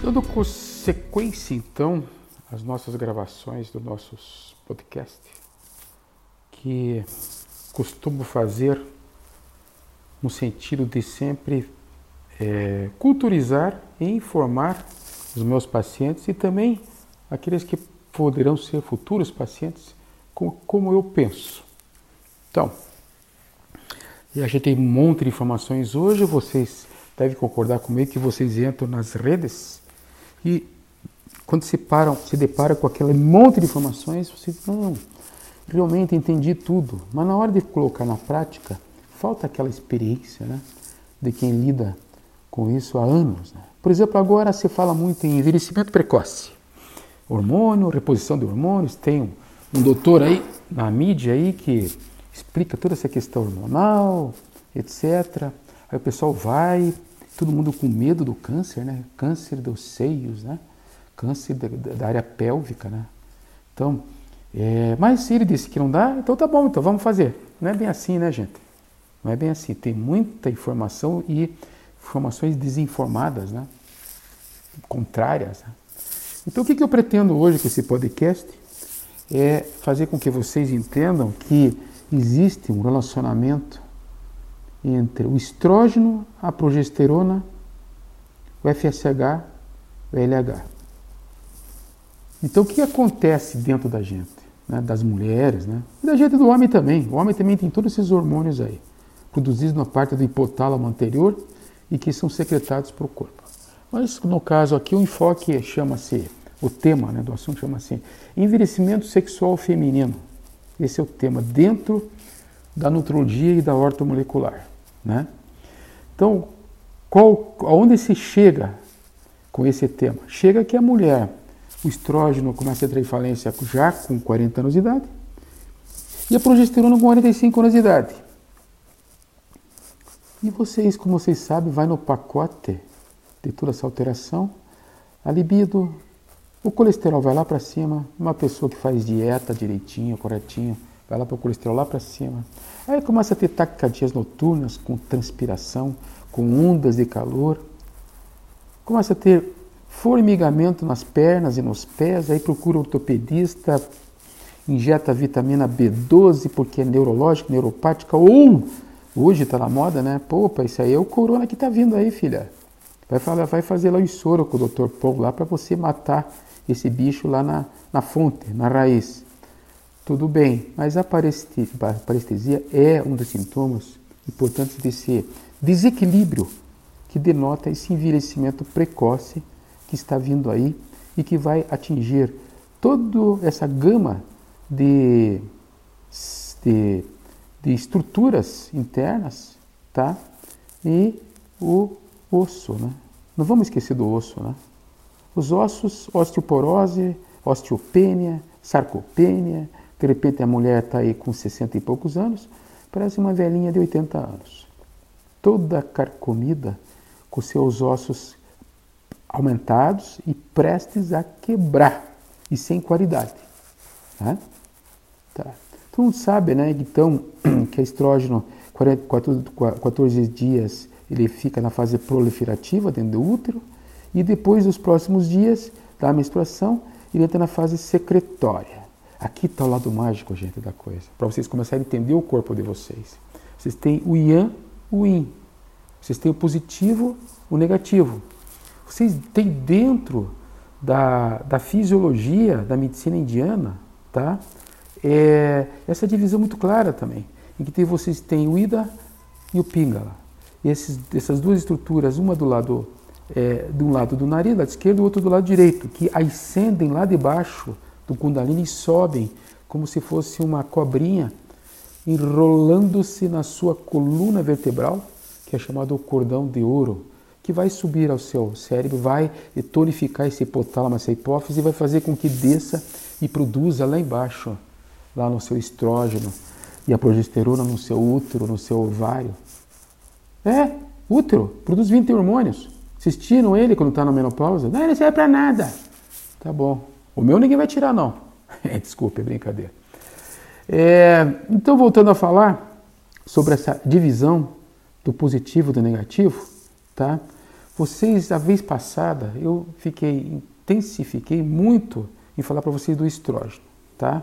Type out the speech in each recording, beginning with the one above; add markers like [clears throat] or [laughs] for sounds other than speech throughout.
Dando consequência, então, às nossas gravações dos nossos podcasts, que costumo fazer no sentido de sempre é, culturizar e informar os meus pacientes e também aqueles que poderão ser futuros pacientes com como eu penso. Então, a gente tem um monte de informações hoje, vocês devem concordar comigo que vocês entram nas redes e quando se param, se depara com aquele monte de informações, você não, realmente entendi tudo. Mas na hora de colocar na prática, falta aquela experiência, né? De quem lida com isso há anos. Né? Por exemplo, agora se fala muito em envelhecimento precoce. Hormônio, reposição de hormônios, tem um, um doutor aí na mídia aí que explica toda essa questão hormonal, etc. Aí o pessoal vai, todo mundo com medo do câncer, né? Câncer dos seios, né? Câncer da, da área pélvica, né? Então, é, mas ele disse que não dá, então tá bom, então vamos fazer. Não é bem assim, né, gente? Não é bem assim. Tem muita informação e informações desinformadas, né? Contrárias. Né? Então, o que, que eu pretendo hoje com esse podcast é fazer com que vocês entendam que existe um relacionamento entre o estrógeno, a progesterona, o FSH, o LH. Então, o que acontece dentro da gente, né, das mulheres, né, e da gente do homem também? O homem também tem todos esses hormônios aí, produzidos na parte do hipotálamo anterior e que são secretados para o corpo. Mas, no caso aqui, o enfoque chama-se, o tema né, do assunto chama-se envelhecimento sexual feminino. Esse é o tema dentro da nutrologia e da ortomolecular. Né? Então, qual, aonde se chega com esse tema? Chega que a mulher, o estrógeno começa a entrar em falência já com 40 anos de idade e a progesterona com 45 anos de idade. E vocês, como vocês sabem, vai no pacote de toda essa alteração, a libido, o colesterol vai lá para cima, uma pessoa que faz dieta direitinho, corretinho, vai lá para o colesterol lá para cima. Aí começa a ter taquicardias noturnas com transpiração, com ondas de calor. Começa a ter formigamento nas pernas e nos pés, aí procura ortopedista, injeta vitamina B12 porque é neurológica, neuropática, ou hoje está na moda, né? Pô, isso aí é o corona que está vindo aí, filha. Vai, falar, vai fazer lá o soro com o Dr. Paul lá para você matar esse bicho lá na, na fonte, na raiz. Tudo bem, mas a parestesia é um dos sintomas importantes desse desequilíbrio que denota esse envelhecimento precoce que está vindo aí e que vai atingir toda essa gama de, de, de estruturas internas, tá? E o osso, né? Não vamos esquecer do osso, né? Os ossos, osteoporose, osteopênia, sarcopênia, de repente a mulher está aí com 60 e poucos anos, parece uma velhinha de 80 anos. Toda carcomida, com seus ossos aumentados e prestes a quebrar, e sem qualidade. Tá? Tá. Todo mundo sabe, né, então, [clears throat] que estrógeno, 14 dias, ele fica na fase proliferativa dentro do útero, e depois dos próximos dias da menstruação, ele entra na fase secretória. Aqui está o lado mágico, gente, da coisa. Para vocês começarem a entender o corpo de vocês. Vocês têm o yang, o yin. Vocês têm o positivo, o negativo. Vocês têm dentro da, da fisiologia da medicina indiana, tá? É, essa divisão muito clara também, em que vocês têm o Ida e o Pingala. E esses, essas duas estruturas, uma do lado é, de um lado do nariz, lado esquerdo, e outro do lado direito, que ascendem lá de baixo do Kundalini sobem como se fosse uma cobrinha enrolando-se na sua coluna vertebral, que é chamado cordão de ouro, que vai subir ao seu cérebro, vai tonificar esse hipotálamo, essa hipófise, e vai fazer com que desça e produza lá embaixo, lá no seu estrógeno e a progesterona no seu útero, no seu ovário. É, útero, produz 20 hormônios. Vocês tiram ele quando está na menopausa? Não, ele serve para nada. Tá bom. O meu ninguém vai tirar, não. [laughs] Desculpe, é brincadeira. É, então, voltando a falar sobre essa divisão do positivo e do negativo, tá? vocês, a vez passada, eu fiquei, intensifiquei muito em falar para vocês do estrógeno, tá?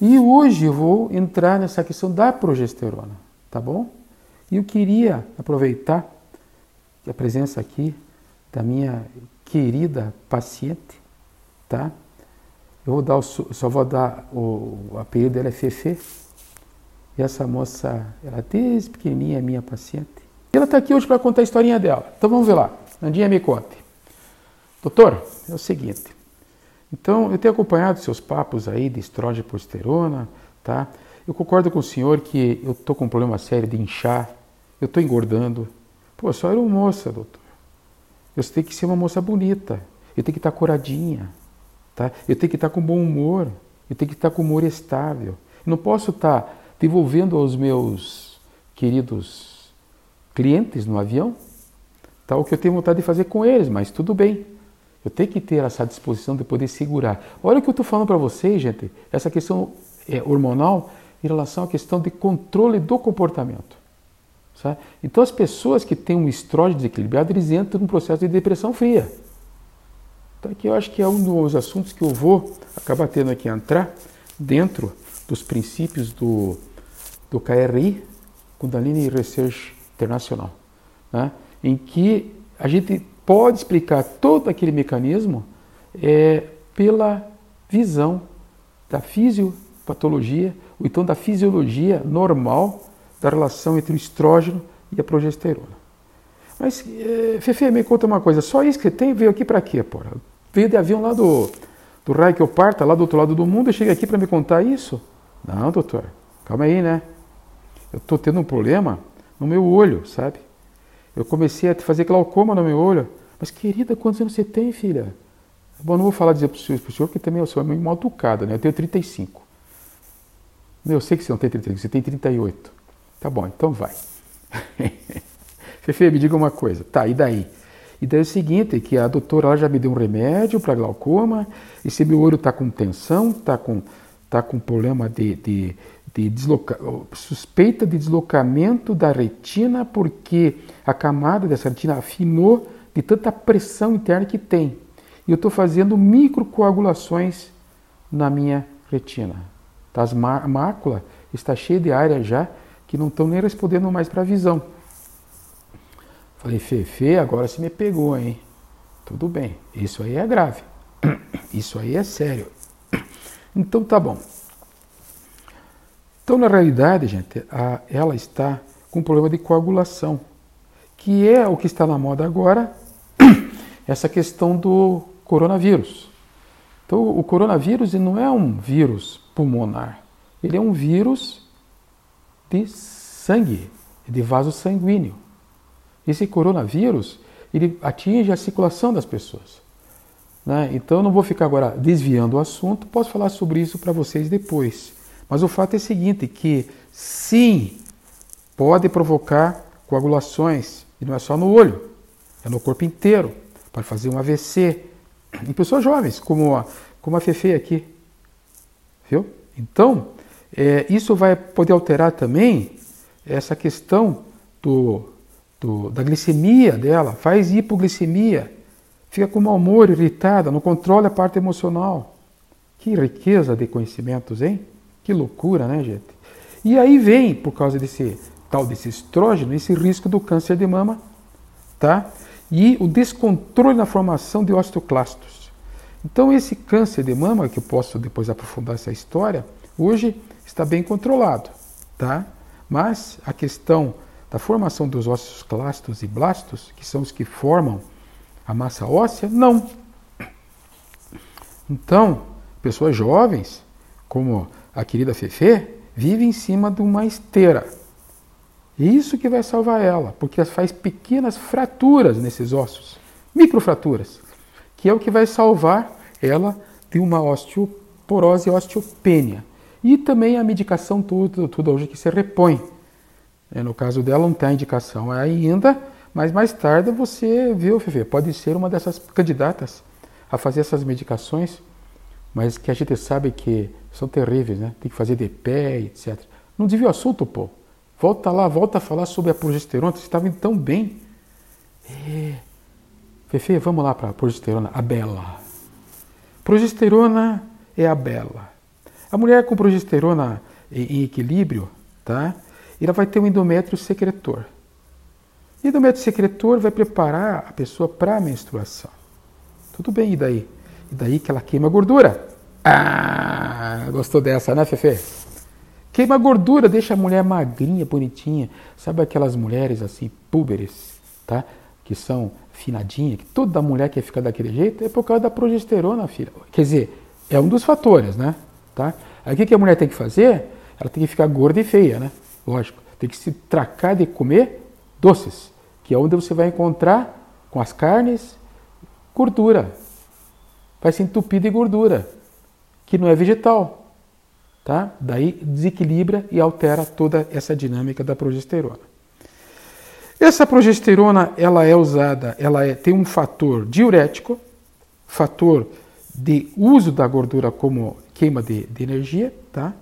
E hoje eu vou entrar nessa questão da progesterona, tá bom? E eu queria aproveitar a presença aqui da minha querida paciente, tá? Eu vou dar o, só vou dar o, o apelido dela é Fefe. E essa moça, ela desde pequenininha é minha paciente. E ela está aqui hoje para contar a historinha dela. Então vamos ver lá. Andinha me conte. Doutor, é o seguinte. Então, eu tenho acompanhado seus papos aí de estrógeno e progesterona, tá? Eu concordo com o senhor que eu estou com um problema sério de inchar, eu estou engordando. Pô, a senhora é uma moça, doutor. Eu tenho que ser uma moça bonita, eu tenho que estar tá coradinha, tá? eu tenho que estar com bom humor, eu tenho que estar com humor estável. Não posso estar devolvendo aos meus queridos clientes no avião tá, o que eu tenho vontade de fazer com eles, mas tudo bem. Eu tenho que ter essa disposição de poder segurar. Olha o que eu estou falando para vocês, gente, essa questão é, hormonal em relação à questão de controle do comportamento. Sabe? Então, as pessoas que têm um estrógeno desequilibrado, eles entram num processo de depressão fria. Então, aqui eu acho que é um dos assuntos que eu vou acabar tendo que entrar dentro dos princípios do, do KRI, Kundalini Research Internacional, né? em que a gente pode explicar todo aquele mecanismo é, pela visão da fisiopatologia, ou então da fisiologia normal da relação entre o estrógeno e a progesterona. Mas, é, Fefe, me conta uma coisa, só isso que tem veio aqui para quê, porra? Veio de avião lá do, do raio que eu parta, lá do outro lado do mundo, e chega aqui para me contar isso? Não, doutor, calma aí, né? Eu estou tendo um problema no meu olho, sabe? Eu comecei a fazer glaucoma no meu olho. Mas, querida, quantos anos você tem, filha? Bom, não vou falar dizer para o senhor, pro senhor, porque também eu sou meio mal educada, né? Eu tenho 35. Eu sei que você não tem 35, você tem 38. Tá bom, então vai. [laughs] Fefe, me diga uma coisa. Tá, e daí? E daí é o seguinte, que a doutora já me deu um remédio para glaucoma, e se meu olho está com tensão, está com, tá com problema de, de, de desloca... suspeita de deslocamento da retina, porque a camada dessa retina afinou de tanta pressão interna que tem. E eu estou fazendo microcoagulações na minha retina. Tá, má mácula está cheia de área já que não estão nem respondendo mais para a visão. Falei, Fefe, agora você me pegou, hein? Tudo bem, isso aí é grave. [clears throat] Isso aí é sério. [clears throat] Então tá bom. Então, na realidade, gente, a, ela está com um problema de coagulação, que é o que está na moda agora, [clears throat] essa questão do coronavírus. Então, o coronavírus não é um vírus pulmonar, ele é um vírus de sangue, de vaso sanguíneo. Esse coronavírus, ele atinge a circulação das pessoas. Né? Então, não vou ficar agora desviando o assunto, posso falar sobre isso para vocês depois. Mas o fato é o seguinte, que sim, pode provocar coagulações, e não é só no olho, é no corpo inteiro, pode fazer um AVC, em pessoas jovens, como a, como a Fefe aqui. Viu? Então, é, isso vai poder alterar também essa questão do, do, da glicemia dela, faz hipoglicemia, fica com mau humor, irritada, não controla a parte emocional. Que riqueza de conhecimentos, hein? Que loucura, né, gente? E aí vem, por causa desse tal desse estrógeno, esse risco do câncer de mama, tá? E o descontrole na formação de osteoclastos. Então esse câncer de mama, que eu posso depois aprofundar essa história, hoje está bem controlado, tá? Mas a questão da formação dos osteoclastos e blastos, que são os que formam a massa óssea, não. Então, pessoas jovens, como a querida Fefe vive em cima de uma esteira. Isso que vai salvar ela, porque faz pequenas fraturas nesses ossos, microfraturas, que é o que vai salvar ela de uma osteoporose e osteopênia. E também a medicação toda, tudo hoje que se repõe. É, no caso dela não tem indicação ainda, mas mais tarde você viu, Fefe, pode ser uma dessas candidatas a fazer essas medicações, mas que a gente sabe que são terríveis, né? Tem que fazer de pé, etc. Não desvia o assunto, pô. Volta lá, volta a falar sobre a progesterona. Você estava indo tão bem. É, Fefe, vamos lá para a progesterona, a bela. Progesterona é a bela. A mulher com progesterona em equilíbrio, tá? Ela vai ter um endométrio secretor. E endométrio secretor vai preparar a pessoa para a menstruação. Tudo bem, e daí? E daí que ela queima gordura. Ah, gostou dessa, né, Fefe? Queima gordura, deixa a mulher magrinha, bonitinha. Sabe aquelas mulheres assim, púberes, tá? Que são finadinhas, que toda mulher quer ficar daquele jeito, é por causa da progesterona, filha. Quer dizer, é um dos fatores, né? Tá? Aí o que a mulher tem que fazer? Ela tem que ficar gorda e feia, né? Lógico. Tem que se tracar de comer doces, que é onde você vai encontrar com as carnes gordura. Vai se entupir de gordura, que não é vegetal. Tá? Daí desequilibra e altera toda essa dinâmica da progesterona. Essa progesterona ela é usada, ela é, tem um fator diurético, fator de uso da gordura como queima de, de energia, tá?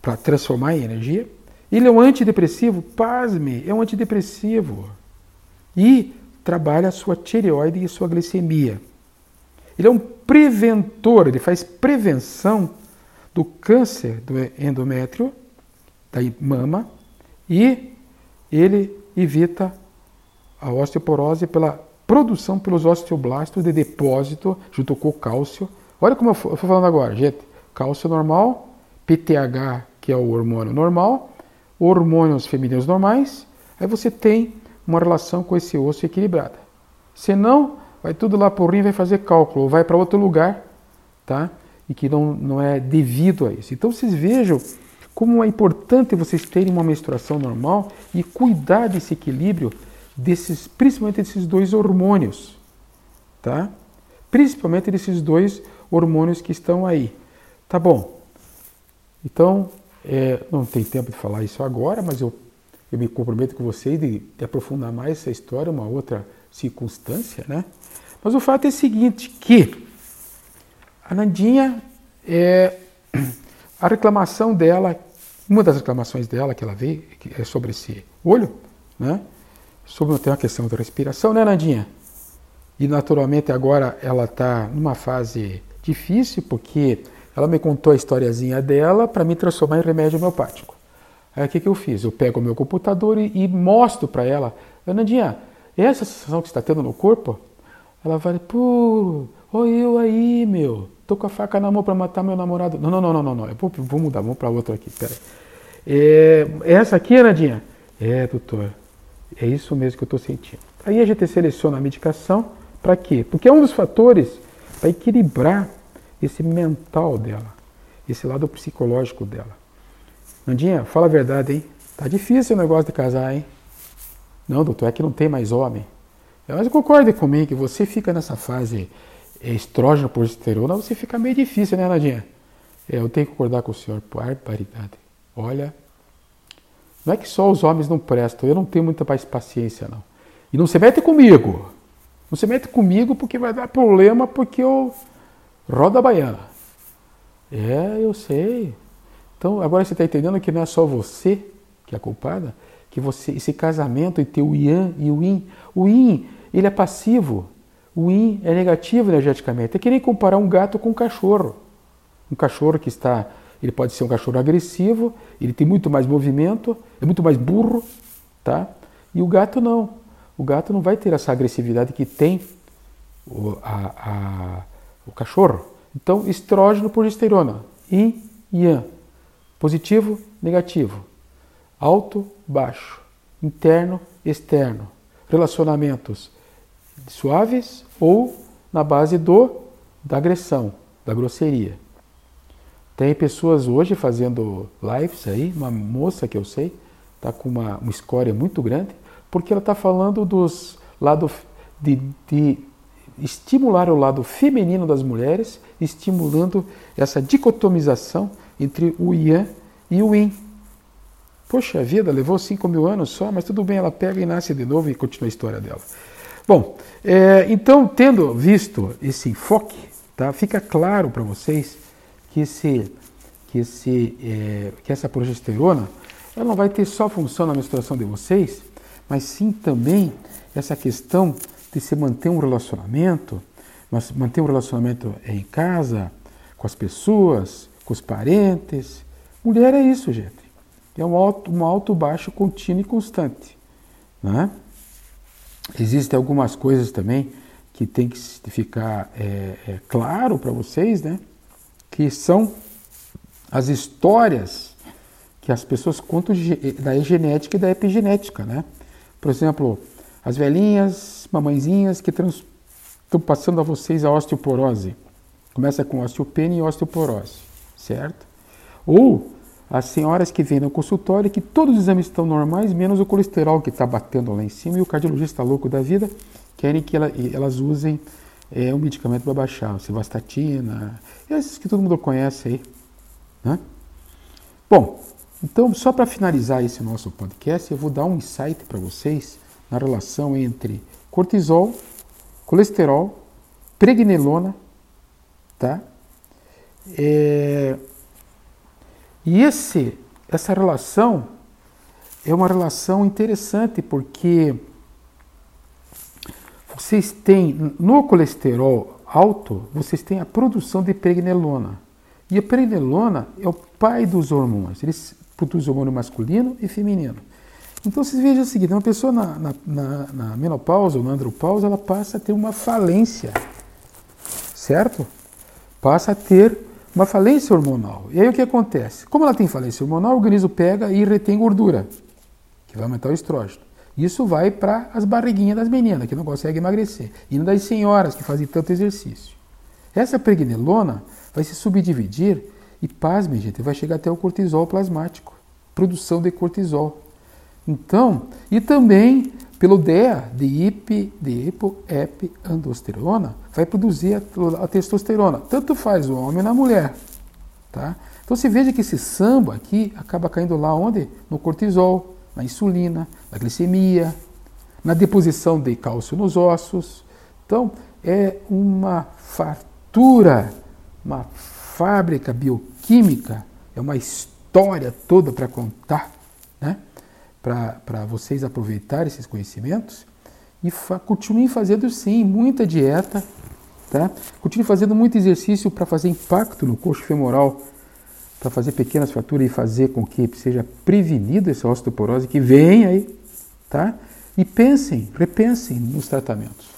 para transformar em energia. Ele é um antidepressivo, pasme, é um antidepressivo. E trabalha a sua tireoide e a sua glicemia. Ele é um preventor, ele faz prevenção do câncer do endométrio, da mama, e ele evita a osteoporose pela produção pelos osteoblastos de depósito junto com o cálcio. Olha como eu estou falando agora, gente. Cálcio normal, PTH, que é o hormônio normal, hormônios femininos normais, aí você tem uma relação com esse osso equilibrada. Senão, vai tudo lá por rim, vai fazer cálculo, ou vai para outro lugar, tá? E que não, não é devido a isso. Então, vocês vejam como é importante vocês terem uma menstruação normal e cuidar desse equilíbrio, desses, principalmente desses dois hormônios, tá? Principalmente desses dois hormônios que estão aí. Tá bom? Então, é, não tem tempo de falar isso agora, mas eu, eu me comprometo com vocês de, de aprofundar mais essa história, uma outra circunstância, né? Mas o fato é o seguinte, que a Nandinha, é, [clears throat] a reclamação dela uma das reclamações dela que ela vê é sobre esse olho, né? Sobre tem uma questão da respiração, né, Nandinha? E naturalmente agora ela está numa fase difícil porque ela me contou a historiazinha dela para me transformar em remédio homeopático. Aí o que, que eu fiz? Eu pego o meu computador e, e mostro para ela, Nandinha, essa sensação que você está tendo no corpo? Ela vai, pô, olha eu aí, meu. Tô com a faca na mão para matar meu namorado. Não, não, não, não, não, não. Vou, vou mudar, vamos para outra aqui. Pera é, essa aqui, Nadinha? É, doutor. É isso mesmo que eu estou sentindo. Aí a gente seleciona a medicação para quê? Porque é um dos fatores para equilibrar esse mental dela, esse lado psicológico dela. Nandinha, fala a verdade, hein? Tá difícil o negócio de casar, hein? Não, doutor, é que não tem mais homem. Mas concorde comigo que você fica nessa fase estrógeno, progesterona, você fica meio difícil, né, Nadinha? É, eu tenho que concordar com o senhor, barbaridade. Olha, não é que só os homens não prestam, eu não tenho muita mais paciência, não. E não se mete comigo. Não se mete comigo porque vai dar problema porque eu roda baiana. É, eu sei. Então, agora você está entendendo que não é só você que é culpada, que você esse casamento entre o Yang e o Yin, o Yin, ele é passivo. O yin é negativo energeticamente. É que nem comparar um gato com um cachorro. Um cachorro que está. Ele pode ser um cachorro agressivo, ele tem muito mais movimento, é muito mais burro, tá? E o gato não. O gato não vai ter essa agressividade que tem a, a, o cachorro. Então, estrógeno, progesterona, yin, yang, positivo, negativo, alto, baixo, interno, externo, relacionamentos suaves ou na base do da agressão, da grosseria. Tem pessoas hoje fazendo lives aí, uma moça que eu sei, está com uma, uma escória muito grande, porque ela está falando dos lados de, de estimular o lado feminino das mulheres, estimulando essa dicotomização entre o Yang e o Yin. Poxa vida, levou 5 mil anos só, mas tudo bem, ela pega e nasce de novo e continua a história dela. Bom, é, então, tendo visto esse enfoque, tá, fica claro para vocês que, esse, que, esse, é, que essa progesterona ela não vai ter só função na menstruação de vocês, mas sim também essa questão de se manter um relacionamento, mas manter um relacionamento em casa, com as pessoas, com os parentes. Mulher é isso, gente. É um alto, um alto baixo contínuo e constante. Né? Existem algumas coisas também que tem que ficar é, é, claro para vocês, né? Que são as histórias que as pessoas contam da genética e da epigenética, né? Por exemplo, as velhinhas, mamãezinhas que estão passando a vocês a osteoporose. Começa com osteopenia e osteoporose, certo? Ou as senhoras que vêm no consultório que todos os exames estão normais, menos o colesterol que está batendo lá em cima, e o cardiologista louco da vida querem que ela, elas usem é, um medicamento para baixar, civastatina, esses que todo mundo conhece aí. Né? Bom, então só para finalizar esse nosso podcast, eu vou dar um insight para vocês na relação entre cortisol, colesterol, pregnenolona, tá? É, e esse, essa relação é uma relação interessante porque vocês têm no colesterol alto, vocês têm a produção de pregnenolona. E a pregnenolona é o pai dos hormônios. Eles produzem hormônio masculino e feminino. Então vocês vejam o seguinte, uma pessoa na, na, na, na menopausa ou na andropausa, ela passa a ter uma falência, certo? Passa a ter uma falência hormonal. E aí o que acontece? Como ela tem falência hormonal, o organismo pega e retém gordura, que vai aumentar o estrógeno. Isso vai para as barriguinhas das meninas, que não conseguem emagrecer, e das senhoras que fazem tanto exercício. Essa pregnelona vai se subdividir e, pasme, gente, vai chegar até o cortisol plasmático, produção de cortisol. Então, e também pelo DEA, de hip, de hipo, ep, andosterona, vai produzir a, a, testosterona. Tanto faz o homem na mulher. Tá? Então se veja que esse samba aqui acaba caindo lá onde? No cortisol, na insulina, na glicemia, na deposição de cálcio nos ossos. Então é uma fartura, uma fábrica bioquímica, é uma história toda para contar? Para vocês aproveitarem esses conhecimentos e fa continuem fazendo sim muita dieta, tá? Continue fazendo muito exercício para fazer impacto no coxo femoral, para fazer pequenas fraturas e fazer com que seja prevenido essa osteoporose que vem aí, tá? E pensem, repensem nos tratamentos,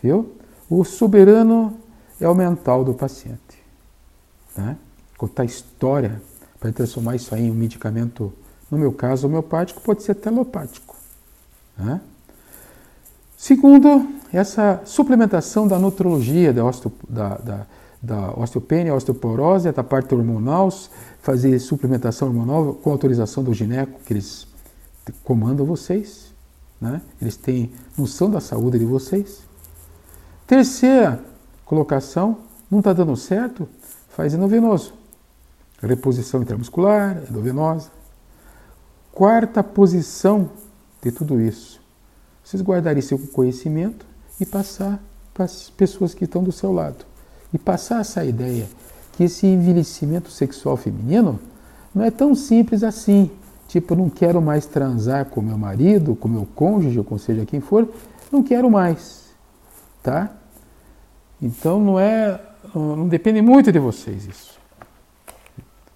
viu? O soberano é o mental do paciente, tá? Contar história para transformar isso aí em um medicamento no meu caso, homeopático pode ser telopático. Né? Segundo, essa suplementação da nutrologia, da, osteo, da, da, da osteopenia, osteoporose, da parte hormonal, fazer suplementação hormonal com autorização do gineco, que eles comandam vocês, né? eles têm noção da saúde de vocês. Terceira colocação, não está dando certo, faz endovenoso. Reposição intramuscular, endovenosa. Quarta posição de tudo isso. Vocês guardarem seu conhecimento e passar para as pessoas que estão do seu lado. E passar essa ideia que esse envelhecimento sexual feminino não é tão simples assim. Tipo, não quero mais transar com meu marido, com meu cônjuge, ou com seja quem for, não quero mais. Tá? Então não é. Não depende muito de vocês isso.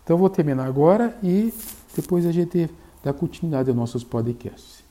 Então vou terminar agora e depois a gente dar continuidade aos nossos podcasts.